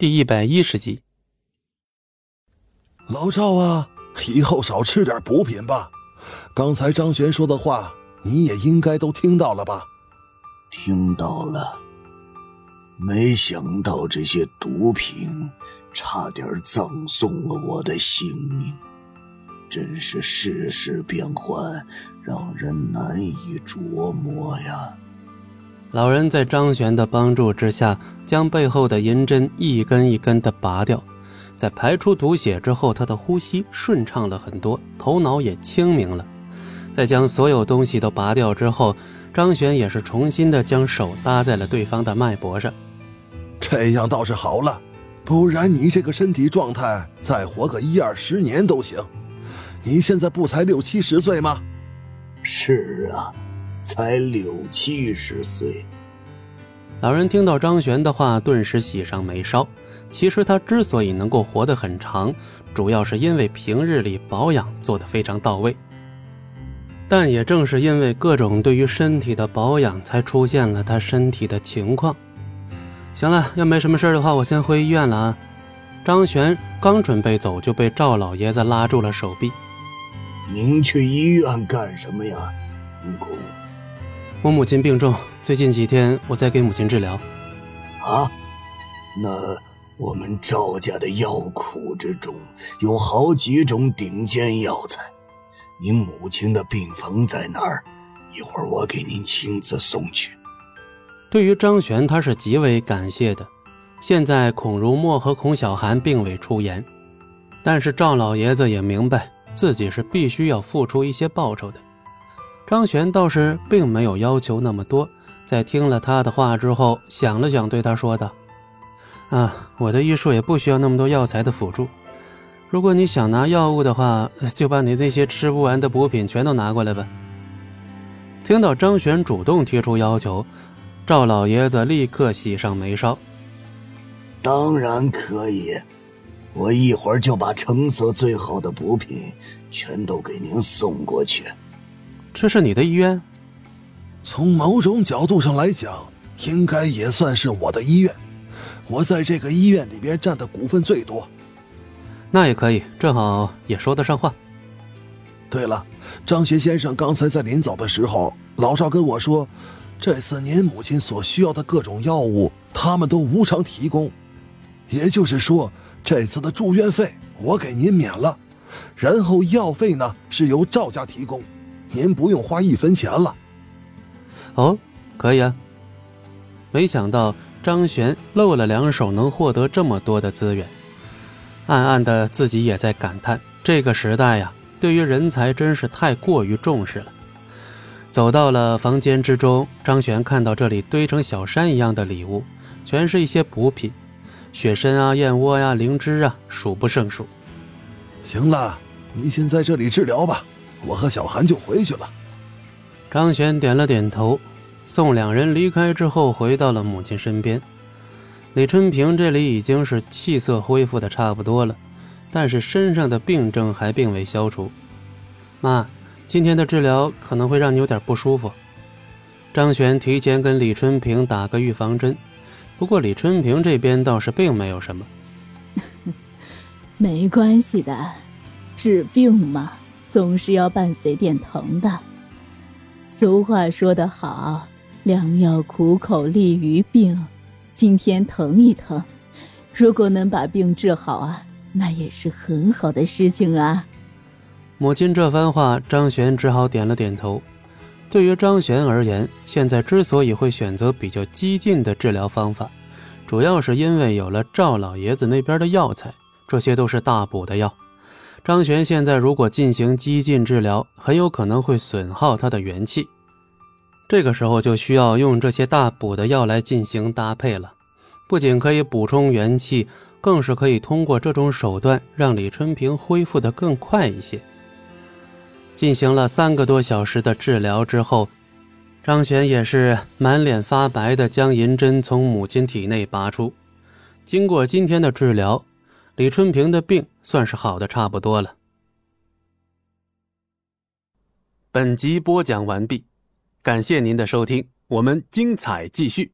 第一百一十集，老赵啊，以后少吃点补品吧。刚才张璇说的话，你也应该都听到了吧？听到了。没想到这些毒品差点葬送了我的性命，真是世事变幻，让人难以琢磨呀。老人在张璇的帮助之下，将背后的银针一根一根的拔掉，在排出毒血之后，他的呼吸顺畅了很多，头脑也清明了。在将所有东西都拔掉之后，张璇也是重新的将手搭在了对方的脉搏上。这样倒是好了，不然你这个身体状态，再活个一二十年都行。你现在不才六七十岁吗？是啊。才六七十岁，老人听到张璇的话，顿时喜上眉梢。其实他之所以能够活得很长，主要是因为平日里保养做得非常到位。但也正是因为各种对于身体的保养，才出现了他身体的情况。行了，要没什么事的话，我先回医院了啊。张璇刚准备走，就被赵老爷子拉住了手臂。您去医院干什么呀，公？我母亲病重，最近几天我在给母亲治疗。啊，那我们赵家的药库之中有好几种顶尖药材，您母亲的病房在哪儿？一会儿我给您亲自送去。对于张璇，他是极为感谢的。现在孔如墨和孔小寒并未出言，但是赵老爷子也明白自己是必须要付出一些报酬的。张璇倒是并没有要求那么多，在听了他的话之后，想了想，对他说道：“啊，我的医术也不需要那么多药材的辅助。如果你想拿药物的话，就把你那些吃不完的补品全都拿过来吧。”听到张璇主动提出要求，赵老爷子立刻喜上眉梢：“当然可以，我一会儿就把成色最好的补品全都给您送过去。”这是你的医院，从某种角度上来讲，应该也算是我的医院。我在这个医院里边占的股份最多。那也可以，正好也说得上话。对了，张学先生刚才在临走的时候，老赵跟我说，这次您母亲所需要的各种药物，他们都无偿提供。也就是说，这次的住院费我给您免了，然后药费呢是由赵家提供。您不用花一分钱了。哦，可以啊。没想到张璇露了两手，能获得这么多的资源，暗暗的自己也在感叹：这个时代呀，对于人才真是太过于重视了。走到了房间之中，张璇看到这里堆成小山一样的礼物，全是一些补品，雪参啊、燕窝呀、灵芝啊，数不胜数。行了，您先在这里治疗吧。我和小韩就回去了。张璇点了点头，送两人离开之后，回到了母亲身边。李春平这里已经是气色恢复的差不多了，但是身上的病症还并未消除。妈，今天的治疗可能会让你有点不舒服。张璇提前跟李春平打个预防针，不过李春平这边倒是并没有什么。没关系的，治病嘛。总是要伴随点疼的。俗话说得好，“良药苦口利于病”。今天疼一疼，如果能把病治好啊，那也是很好的事情啊。母亲这番话，张璇只好点了点头。对于张璇而言，现在之所以会选择比较激进的治疗方法，主要是因为有了赵老爷子那边的药材，这些都是大补的药。张璇现在如果进行激进治疗，很有可能会损耗他的元气。这个时候就需要用这些大补的药来进行搭配了，不仅可以补充元气，更是可以通过这种手段让李春平恢复的更快一些。进行了三个多小时的治疗之后，张璇也是满脸发白的将银针从母亲体内拔出。经过今天的治疗。李春平的病算是好的差不多了。本集播讲完毕，感谢您的收听，我们精彩继续。